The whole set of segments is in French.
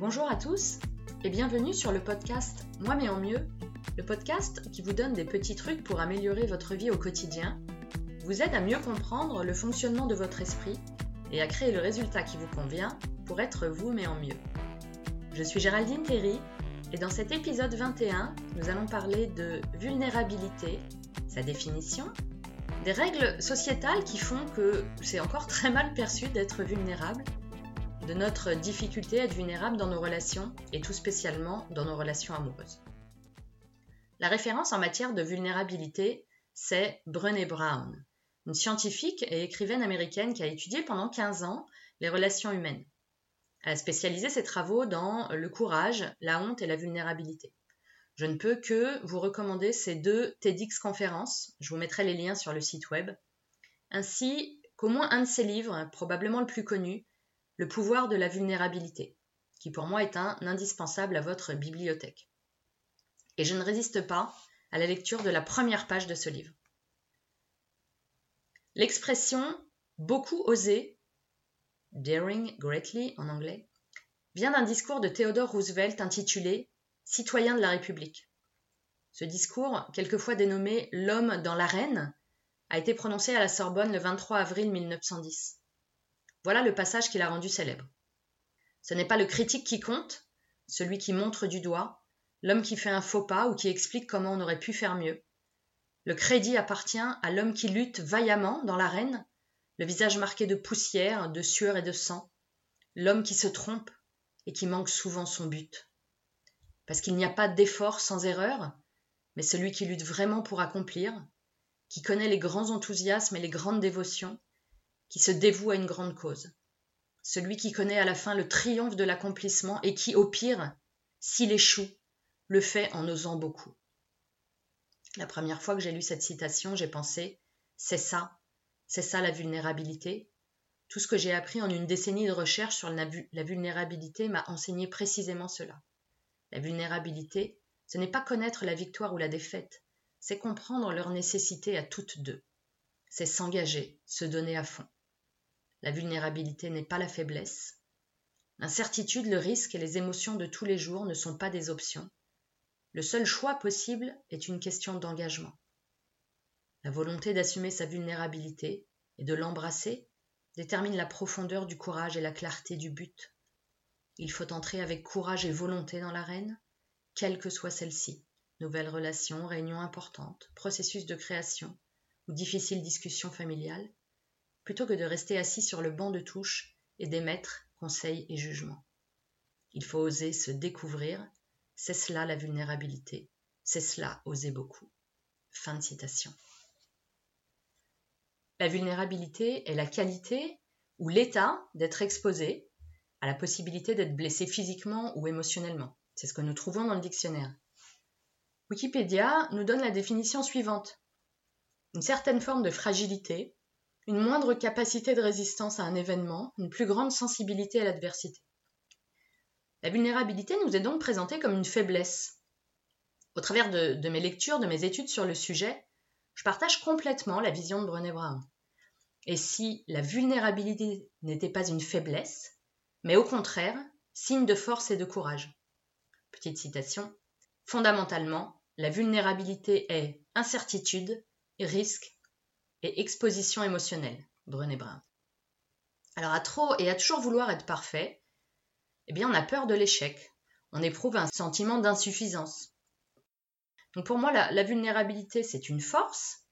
Bonjour à tous et bienvenue sur le podcast Moi mais en mieux, le podcast qui vous donne des petits trucs pour améliorer votre vie au quotidien, vous aide à mieux comprendre le fonctionnement de votre esprit et à créer le résultat qui vous convient pour être vous mais en mieux. Je suis Géraldine Terry et dans cet épisode 21, nous allons parler de vulnérabilité, sa définition, des règles sociétales qui font que c'est encore très mal perçu d'être vulnérable de notre difficulté à être vulnérable dans nos relations et tout spécialement dans nos relations amoureuses. La référence en matière de vulnérabilité, c'est Brené Brown, une scientifique et écrivaine américaine qui a étudié pendant 15 ans les relations humaines. Elle a spécialisé ses travaux dans le courage, la honte et la vulnérabilité. Je ne peux que vous recommander ces deux TEDx conférences, je vous mettrai les liens sur le site web, ainsi qu'au moins un de ses livres, probablement le plus connu, le pouvoir de la vulnérabilité, qui pour moi est un indispensable à votre bibliothèque. Et je ne résiste pas à la lecture de la première page de ce livre. L'expression beaucoup osé, daring greatly en anglais, vient d'un discours de Theodore Roosevelt intitulé Citoyen de la République. Ce discours, quelquefois dénommé L'homme dans l'arène, a été prononcé à la Sorbonne le 23 avril 1910. Voilà le passage qui l'a rendu célèbre. Ce n'est pas le critique qui compte, celui qui montre du doigt, l'homme qui fait un faux pas ou qui explique comment on aurait pu faire mieux. Le crédit appartient à l'homme qui lutte vaillamment dans l'arène, le visage marqué de poussière, de sueur et de sang, l'homme qui se trompe et qui manque souvent son but. Parce qu'il n'y a pas d'effort sans erreur, mais celui qui lutte vraiment pour accomplir, qui connaît les grands enthousiasmes et les grandes dévotions, qui se dévoue à une grande cause. Celui qui connaît à la fin le triomphe de l'accomplissement et qui, au pire, s'il échoue, le fait en osant beaucoup. La première fois que j'ai lu cette citation, j'ai pensé c'est ça, c'est ça la vulnérabilité. Tout ce que j'ai appris en une décennie de recherche sur la vulnérabilité m'a enseigné précisément cela. La vulnérabilité, ce n'est pas connaître la victoire ou la défaite, c'est comprendre leur nécessité à toutes deux. C'est s'engager, se donner à fond. La vulnérabilité n'est pas la faiblesse. L'incertitude, le risque et les émotions de tous les jours ne sont pas des options. Le seul choix possible est une question d'engagement. La volonté d'assumer sa vulnérabilité et de l'embrasser détermine la profondeur du courage et la clarté du but. Il faut entrer avec courage et volonté dans l'arène, quelle que soit celle-ci. Nouvelles relations, réunions importantes, processus de création ou difficiles discussions familiales, plutôt que de rester assis sur le banc de touche et d'émettre conseils et jugements. Il faut oser se découvrir, c'est cela la vulnérabilité, c'est cela oser beaucoup. Fin de citation. La vulnérabilité est la qualité ou l'état d'être exposé à la possibilité d'être blessé physiquement ou émotionnellement. C'est ce que nous trouvons dans le dictionnaire. Wikipédia nous donne la définition suivante. Une certaine forme de fragilité, une moindre capacité de résistance à un événement, une plus grande sensibilité à l'adversité. La vulnérabilité nous est donc présentée comme une faiblesse. Au travers de, mes lectures, de mes études sur le sujet, je partage complètement la vision de Brené Brown. Et si la vulnérabilité n'était pas une faiblesse, mais au contraire, signe de force et de courage. Petite citation. Fondamentalement, la vulnérabilité est incertitude, risque et exposition émotionnelle, Brené Brown. Alors à trop et à toujours vouloir être parfait, eh bien on a peur de l'échec, on éprouve un sentiment d'insuffisance. Donc pour moi, la, la vulnérabilité, c'est une force.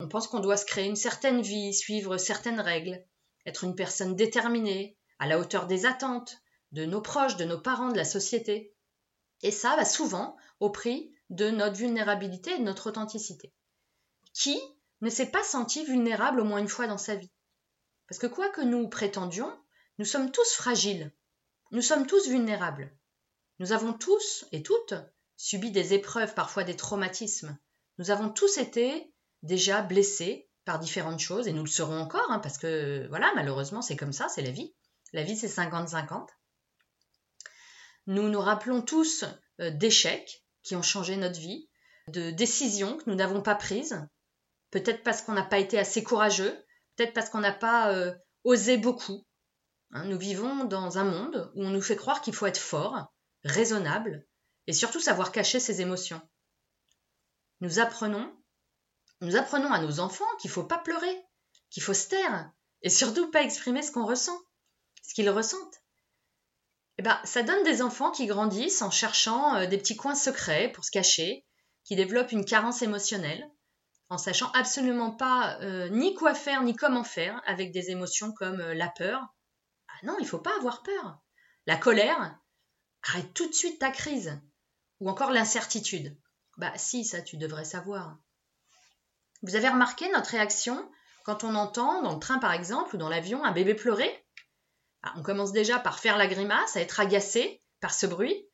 On pense qu'on doit se créer une certaine vie, suivre certaines règles, être une personne déterminée, à la hauteur des attentes, de nos proches, de nos parents, de la société. Et ça va souvent au prix de notre vulnérabilité et de notre authenticité. Qui ne s'est pas senti vulnérable au moins une fois dans sa vie. Parce que quoi que nous prétendions, nous sommes tous fragiles. Nous sommes tous vulnérables. Nous avons tous et toutes subi des épreuves, parfois des traumatismes. Nous avons tous été déjà blessés par différentes choses et nous le serons encore, hein, parce que voilà, malheureusement, c'est comme ça, c'est la vie. La vie, c'est 50-50. Nous nous rappelons tous euh, d'échecs qui ont changé notre vie, de décisions que nous n'avons pas prises, peut-être parce qu'on n'a pas été assez courageux, peut-être parce qu'on n'a pas euh, osé beaucoup. Hein, nous vivons dans un monde où on nous fait croire qu'il faut être fort, raisonnable et surtout savoir cacher ses émotions. Nous apprenons, nous apprenons à nos enfants qu'il ne faut pas pleurer, qu'il faut se taire et surtout pas exprimer ce qu'on ressent, ce qu'ils ressentent. Eh ben, ça donne des enfants qui grandissent en cherchant euh, des petits coins secrets pour se cacher, qui développent une carence émotionnelle, en sachant absolument pas euh, ni quoi faire ni comment faire avec des émotions comme euh, la peur. Ah non, il faut pas avoir peur. La colère, arrête tout de suite ta crise. Ou encore l'incertitude. Bah si, ça tu devrais savoir. Vous avez remarqué notre réaction quand on entend dans le train par exemple ou dans l'avion un bébé pleurer? Ah, On commence déjà par faire la grimace, à être agacé par ce bruit.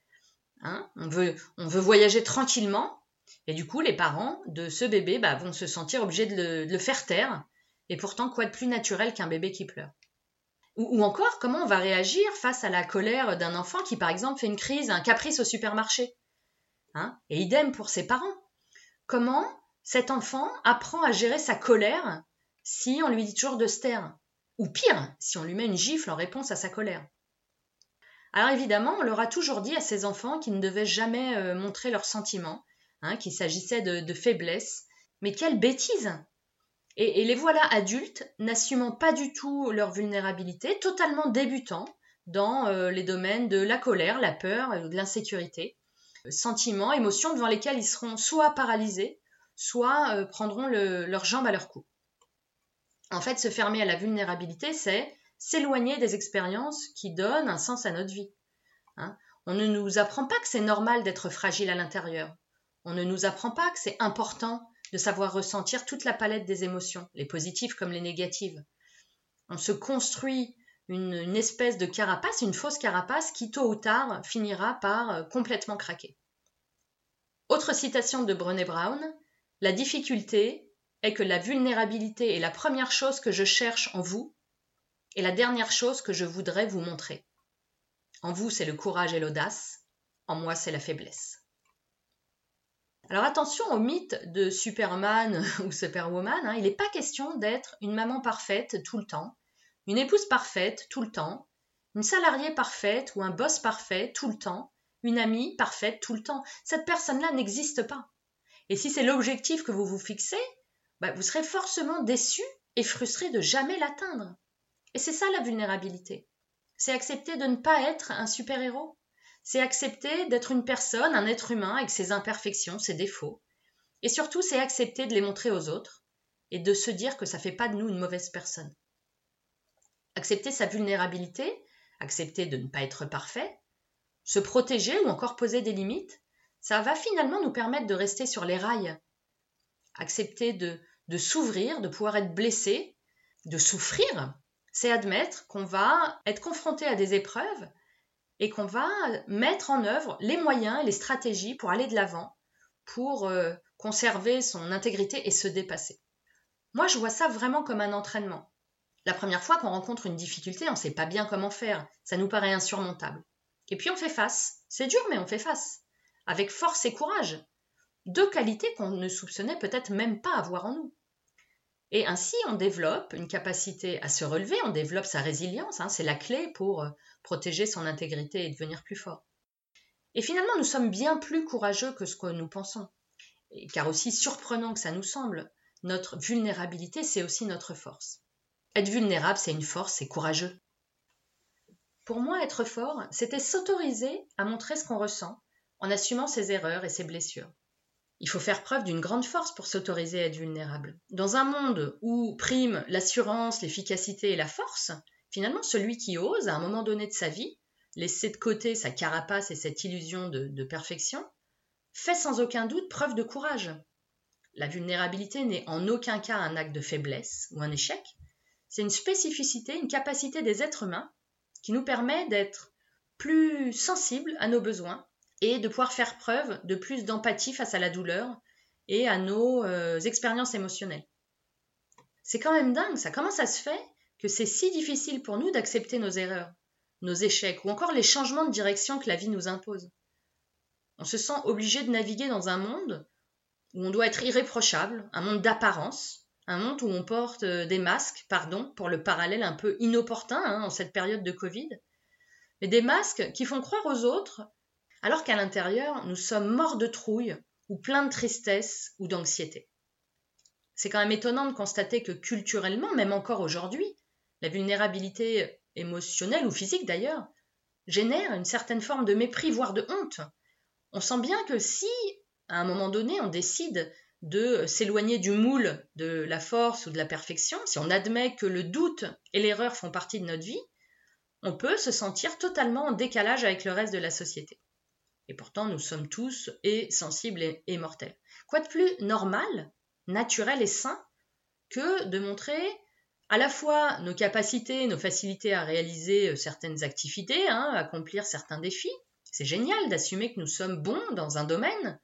Hein on, veut, on veut voyager tranquillement et du coup les parents de ce bébé bah, vont se sentir obligés de le, faire taire. Et pourtant quoi de plus naturel qu'un bébé qui pleure? Ou, encore comment on va réagir face à la colère d'un enfant qui par exemple fait une crise, un caprice au supermarché? Hein, et idem pour ses parents. Comment cet enfant apprend à gérer sa colère si on lui dit toujours de se taire? Ou pire, si on lui met une gifle en réponse à sa colère? Alors évidemment, on leur a toujours dit à ces enfants qu'ils ne devaient jamais euh, montrer leurs sentiments, hein, qu'il s'agissait de, faiblesse. Mais quelle bêtise et, les voilà adultes, n'assumant pas du tout leur vulnérabilité, totalement débutants dans euh, les domaines de la colère, la peur, de l'insécurité sentiments, émotions devant lesquels ils seront soit paralysés, soit euh, prendront leurs jambes à leur cou. En fait, se fermer à la vulnérabilité, c'est s'éloigner des expériences qui donnent un sens à notre vie. Hein. On ne nous apprend pas que c'est normal d'être fragile à l'intérieur. On ne nous apprend pas que c'est important de savoir ressentir toute la palette des émotions, les positives comme les négatives. On se construit une, espèce de carapace, une fausse carapace qui tôt ou tard finira par euh, complètement craquer. Autre citation de Brené Brown, la difficulté est que la vulnérabilité est la première chose que je cherche en vous et la dernière chose que je voudrais vous montrer. En vous, c'est le courage et l'audace, en moi, c'est la faiblesse. Alors attention au mythe de Superman ou Superwoman, hein. il n'est pas question d'être une maman parfaite tout le temps, une épouse parfaite tout le temps, une salariée parfaite ou un boss parfait tout le temps, une amie parfaite tout le temps. Cette personne-là n'existe pas. Et si c'est l'objectif que vous vous fixez, bah, vous serez forcément déçu et frustré de jamais l'atteindre. Et c'est ça la vulnérabilité. C'est accepter de ne pas être un super-héros. C'est accepter d'être une personne, un être humain avec ses imperfections, ses défauts. Et surtout, c'est accepter de les montrer aux autres et de se dire que ça ne fait pas de nous une mauvaise personne. Accepter sa vulnérabilité, accepter de ne pas être parfait, se protéger ou encore poser des limites, ça va finalement nous permettre de rester sur les rails. Accepter de, de s'ouvrir, de pouvoir être blessé, de souffrir, c'est admettre qu'on va être confronté à des épreuves et qu'on va mettre en œuvre les moyens et les stratégies pour aller de l'avant, pour euh, conserver son intégrité et se dépasser. Moi, je vois ça vraiment comme un entraînement. La première fois qu'on rencontre une difficulté, on ne sait pas bien comment faire, ça nous paraît insurmontable. Et puis on fait face. C'est dur, mais on fait face. Avec force et courage. Deux qualités qu'on ne soupçonnait peut-être même pas avoir en nous. Et ainsi, on développe une capacité à se relever, on développe sa résilience, hein, c'est la clé pour euh, protéger son intégrité et devenir plus fort. Et finalement, nous sommes bien plus courageux que ce que nous pensons. car aussi surprenant que ça nous semble, notre vulnérabilité, c'est aussi notre force. Être vulnérable, c'est une force, c'est courageux. Pour moi, être fort, c'était s'autoriser à montrer ce qu'on ressent en assumant ses erreurs et ses blessures. Il faut faire preuve d'une grande force pour s'autoriser à être vulnérable. Dans un monde où prime l'assurance, l'efficacité et la force, finalement, celui qui ose, à un moment donné de sa vie, laisser de côté sa carapace et cette illusion de, perfection, fait sans aucun doute preuve de courage. La vulnérabilité n'est en aucun cas un acte de faiblesse ou un échec, c'est une spécificité, une capacité des êtres humains qui nous permet d'être plus sensibles à nos besoins et de pouvoir faire preuve de plus d'empathie face à la douleur et à nos euh, expériences émotionnelles. C'est quand même dingue ça. Comment ça se fait que c'est si difficile pour nous d'accepter nos erreurs, nos échecs ou encore les changements de direction que la vie nous impose On se sent obligé de naviguer dans un monde où on doit être irréprochable, un monde d'apparence, un monde où on porte euh, des masques, pardon pour le parallèle un peu inopportun hein, en cette période de Covid, mais des masques qui font croire aux autres, alors qu'à l'intérieur, nous sommes morts de trouille ou pleins de tristesse ou d'anxiété. C'est quand même étonnant de constater que culturellement, même encore aujourd'hui, la vulnérabilité émotionnelle ou physique d'ailleurs, génère une certaine forme de mépris, voire de honte. On sent bien que si, à un moment donné, on décide de s'éloigner du moule de la force ou de la perfection, si on admet que le doute et l'erreur font partie de notre vie, on peut se sentir totalement en décalage avec le reste de la société. Et pourtant, nous sommes tous et sensibles et, mortels. Quoi de plus normal, naturel et sain que de montrer à la fois nos capacités, nos facilités à réaliser euh, certaines activités, hein, accomplir certains défis. C'est génial d'assumer que nous sommes bons dans un domaine,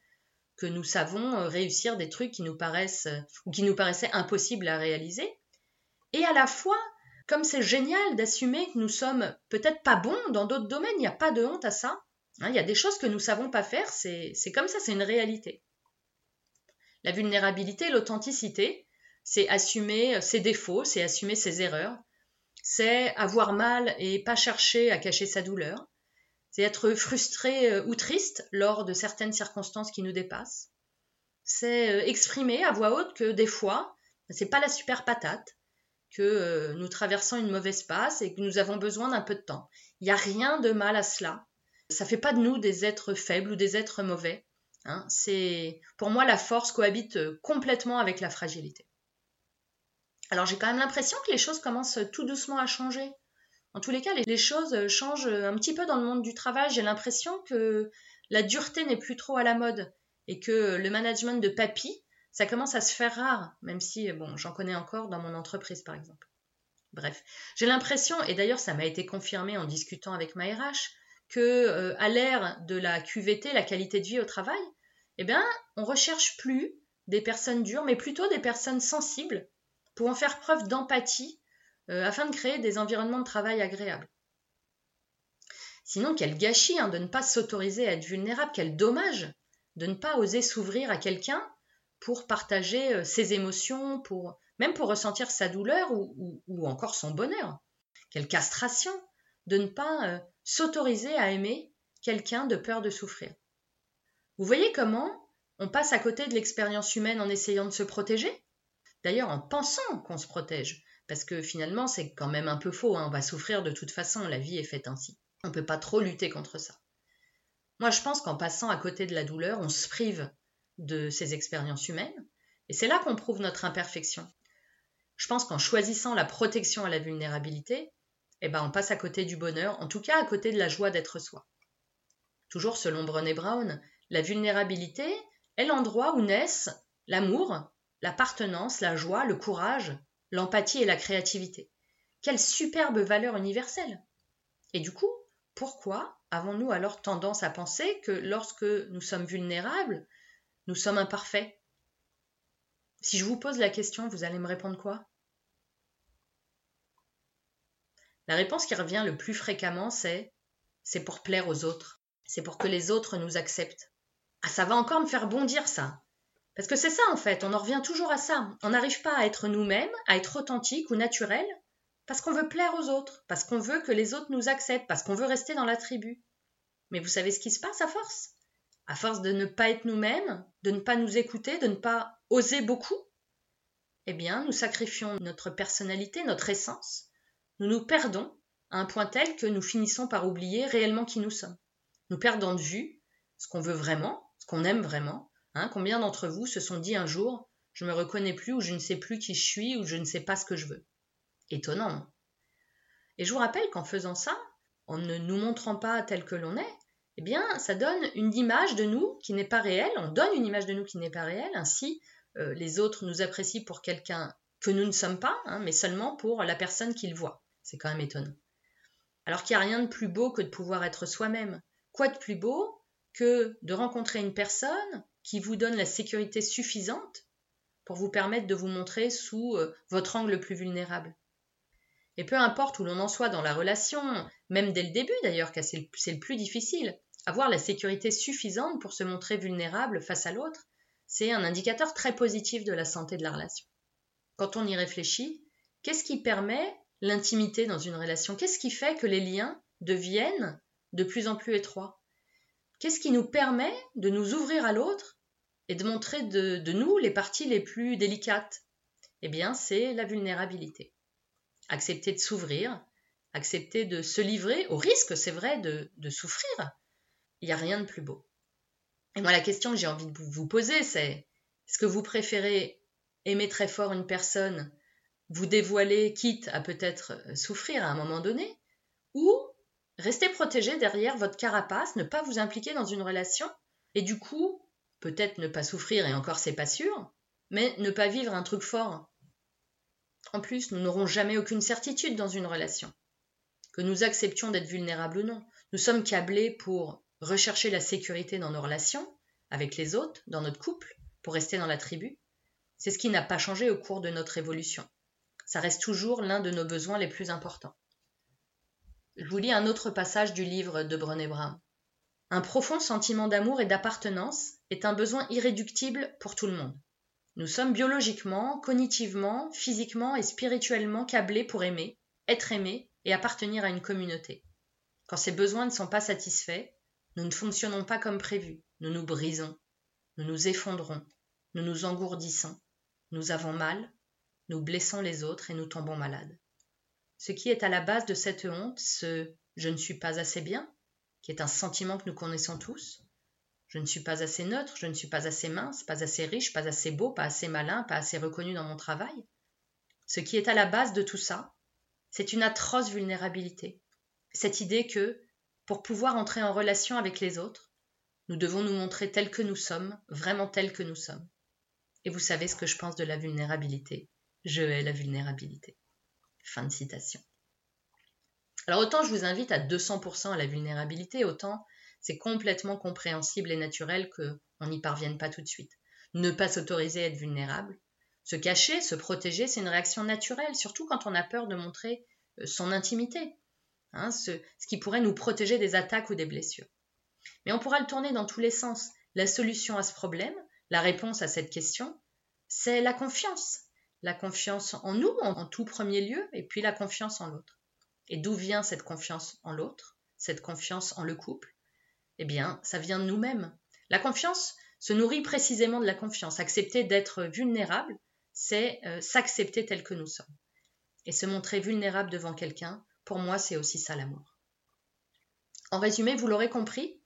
que nous savons euh, réussir des trucs qui nous paraissent euh, ou qui nous paraissaient impossibles à réaliser. Et à la fois, comme c'est génial d'assumer que nous sommes peut-être pas bons dans d'autres domaines, il n'y a pas de honte à ça. Hein, il y a des choses que nous savons pas faire, c'est comme ça, c'est une réalité. La vulnérabilité, l'authenticité, c'est assumer euh, ses défauts, c'est assumer ses erreurs, c'est avoir mal et pas chercher à cacher sa douleur, c'est être frustré euh, ou triste lors de certaines circonstances qui nous dépassent, c'est euh, exprimer à voix haute que des fois, c'est pas la super patate, que nous traversons une mauvaise passe et que nous avons besoin d'un peu de temps. Il n'y a rien de mal à cela. Ça fait pas de nous des êtres faibles ou des êtres mauvais. Hein. C'est pour moi la force cohabite complètement avec la fragilité. Alors j'ai quand même l'impression que les choses commencent tout doucement à changer. En tous les cas, les choses changent un petit peu dans le monde du travail. J'ai l'impression que la dureté n'est plus trop à la mode et que le management de papy, ça commence à se faire rare, même si, bon, j'en connais encore dans mon entreprise, par exemple. Bref, j'ai l'impression, et d'ailleurs ça m'a été confirmé en discutant avec ma RH, que euh, à l'ère de la QVT, la qualité de vie au travail, eh bien, on recherche plus des personnes dures, mais plutôt des personnes sensibles pouvant faire preuve d'empathie euh, afin de créer des environnements de travail agréables. Sinon, quel gâchis hein, de ne pas s'autoriser à être vulnérable, quel dommage de ne pas oser s'ouvrir à quelqu'un pour partager euh, ses émotions, pour même pour ressentir sa douleur ou, encore son bonheur. Quelle castration de ne pas euh, s'autoriser à aimer quelqu'un de peur de souffrir. Vous voyez comment on passe à côté de l'expérience humaine en essayant de se protéger? D'ailleurs, en pensant qu'on se protège, parce que finalement, c'est quand même un peu faux, hein. on va souffrir de toute façon, la vie est faite ainsi. On ne peut pas trop lutter contre ça. Moi, je pense qu'en passant à côté de la douleur, on se prive de ces expériences humaines, et c'est là qu'on prouve notre imperfection. Je pense qu'en choisissant la protection à la vulnérabilité, eh ben, on passe à côté du bonheur, en tout cas à côté de la joie d'être soi. Toujours selon Brené Brown, la vulnérabilité est l'endroit où naissent l'amour, l'appartenance, la joie, le courage, l'empathie et la créativité. Quelle superbe valeur universelle Et du coup, pourquoi avons-nous alors tendance à penser que lorsque nous sommes vulnérables, nous sommes imparfaits? Si je vous pose la question, vous allez me répondre quoi? La réponse qui revient le plus fréquemment, c'est c'est pour plaire aux autres, c'est pour que les autres nous acceptent. Ah, ça va encore me faire bondir ça. Parce que c'est ça en fait, on en revient toujours à ça. On n'arrive pas à être nous-mêmes, à être authentique ou naturel, parce qu'on veut plaire aux autres, parce qu'on veut que les autres nous acceptent, parce qu'on veut rester dans la tribu. Mais vous savez ce qui se passe à force? À force de ne pas être nous-mêmes, de ne pas nous écouter, de ne pas oser beaucoup, eh bien, nous sacrifions notre personnalité, notre essence. Nous nous perdons à un point tel que nous finissons par oublier réellement qui nous sommes. Nous perdons de vue ce qu'on veut vraiment, ce qu'on aime vraiment, Hein, combien d'entre vous se sont dit un jour je me reconnais plus ou je ne sais plus qui je suis ou je ne sais pas ce que je veux Étonnant. Et je vous rappelle qu'en faisant ça, en ne nous montrant pas tel que l'on est, eh bien, ça donne une image de nous qui n'est pas réelle, on donne une image de nous qui n'est pas réelle, ainsi euh, les autres nous apprécient pour quelqu'un que nous ne sommes pas, hein, mais seulement pour la personne qu'ils voient. C'est quand même étonnant. Alors qu'il n'y a rien de plus beau que de pouvoir être soi-même. Quoi de plus beau que de rencontrer une personne qui vous donne la sécurité suffisante pour vous permettre de vous montrer sous euh, votre angle le plus vulnérable. Et peu importe où l'on en soit dans la relation, même dès le début d'ailleurs, car c'est le plus difficile, avoir la sécurité suffisante pour se montrer vulnérable face à l'autre, c'est un indicateur très positif de la santé de la relation. quand on y réfléchit, qu'est-ce qui permet l'intimité dans une relation? Qu'est-ce qui fait que les liens deviennent de plus en plus étroits? Qu'est-ce qui nous permet de nous ouvrir à l'autre et de montrer de, nous les parties les plus délicates Eh bien, c'est la vulnérabilité. Accepter de s'ouvrir, accepter de se livrer au risque, c'est vrai, de, de souffrir. Il n'y a rien de plus beau. Et moi, la question que j'ai envie de vous poser, c'est est-ce que vous préférez aimer très fort une personne, vous dévoiler, quitte à peut-être euh, souffrir à un moment donné, ou rester protégé derrière votre carapace, ne pas vous impliquer dans une relation, et du coup, peut-être ne pas souffrir, et encore c'est pas sûr, mais ne pas vivre un truc fort. En plus, nous n'aurons jamais aucune certitude dans une relation. Que nous acceptions d'être vulnérables ou non, nous sommes câblés pour rechercher la sécurité dans nos relations, avec les autres, dans notre couple, pour rester dans la tribu. C'est ce qui n'a pas changé au cours de notre évolution. Ça reste toujours l'un de nos besoins les plus importants. Je vous lis un autre passage du livre de Brené Brown. Un profond sentiment d'amour et d'appartenance est un besoin irréductible pour tout le monde. Nous sommes biologiquement, cognitivement, physiquement et spirituellement câblés pour aimer, être aimés et appartenir à une communauté. Quand ces besoins ne sont pas satisfaits, nous ne fonctionnons pas comme prévu, nous nous brisons, nous nous effondrons, nous nous engourdissons, nous avons mal, nous blessons les autres et nous tombons malades. Ce qui est à la base de cette honte, ce je ne suis pas assez bien, qui est un sentiment que nous connaissons tous, je ne suis pas assez neutre, je ne suis pas assez mince, pas assez riche, pas assez beau, pas assez malin, pas assez reconnu dans mon travail. Ce qui est à la base de tout ça, c'est une atroce vulnérabilité. Cette idée que, pour pouvoir entrer en relation avec les autres, nous devons nous montrer tels que nous sommes, vraiment tels que nous sommes. Et vous savez ce que je pense de la vulnérabilité. Je hais la vulnérabilité. Fin de citation. Alors autant je vous invite à 200% à la vulnérabilité, autant c'est complètement compréhensible et naturel qu'on n'y parvienne pas tout de suite. Ne pas s'autoriser à être vulnérable, se cacher, se protéger, c'est une réaction naturelle, surtout quand on a peur de montrer euh, son intimité, hein, ce, ce qui pourrait nous protéger des attaques ou des blessures. Mais on pourra le tourner dans tous les sens. La solution à ce problème, la réponse à cette question, c'est la confiance. La confiance en nous en, tout premier lieu, et puis la confiance en l'autre. Et d'où vient cette confiance en l'autre, cette confiance en le couple Eh bien, ça vient de nous-mêmes. La confiance se nourrit précisément de la confiance. Accepter d'être vulnérable, c'est euh, s'accepter tel que nous sommes. Et se montrer vulnérable devant quelqu'un, pour moi, c'est aussi ça l'amour. En résumé, vous l'aurez compris,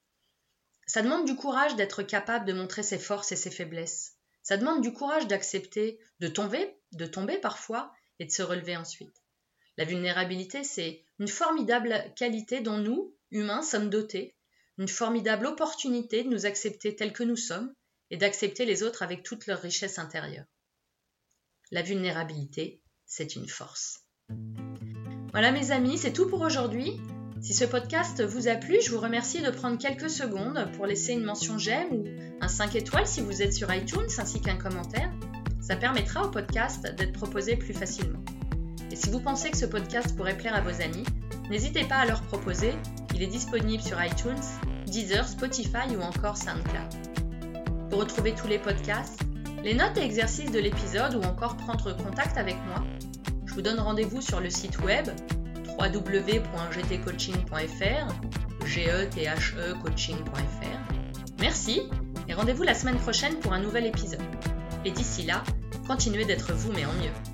ça demande du courage d'être capable de montrer ses forces et ses faiblesses. Ça demande du courage d'accepter de tomber, de tomber parfois et de se relever ensuite. La vulnérabilité, c'est une formidable qualité dont nous, humains, sommes dotés, une formidable opportunité de nous accepter tels que nous sommes et d'accepter les autres avec toute leur richesse intérieure. La vulnérabilité, c'est une force. Voilà mes amis, c'est tout pour aujourd'hui. Si ce podcast vous a plu, je vous remercie de prendre quelques secondes pour laisser une mention j'aime ou un 5 étoiles si vous êtes sur iTunes ainsi qu'un commentaire. Ça permettra au podcast d'être proposé plus facilement. Et si vous pensez que ce podcast pourrait plaire à vos amis, n'hésitez pas à leur proposer. Il est disponible sur iTunes, Deezer, Spotify ou encore SoundCloud. Pour retrouver tous les podcasts, les notes et exercices de l'épisode ou encore prendre contact avec moi, je vous donne rendez-vous sur le site web www.gtcoaching.fr, G-E-T-H-E coaching.fr. Merci et rendez-vous la semaine prochaine pour un nouvel épisode. Et d'ici là, continuez d'être vous mais en mieux.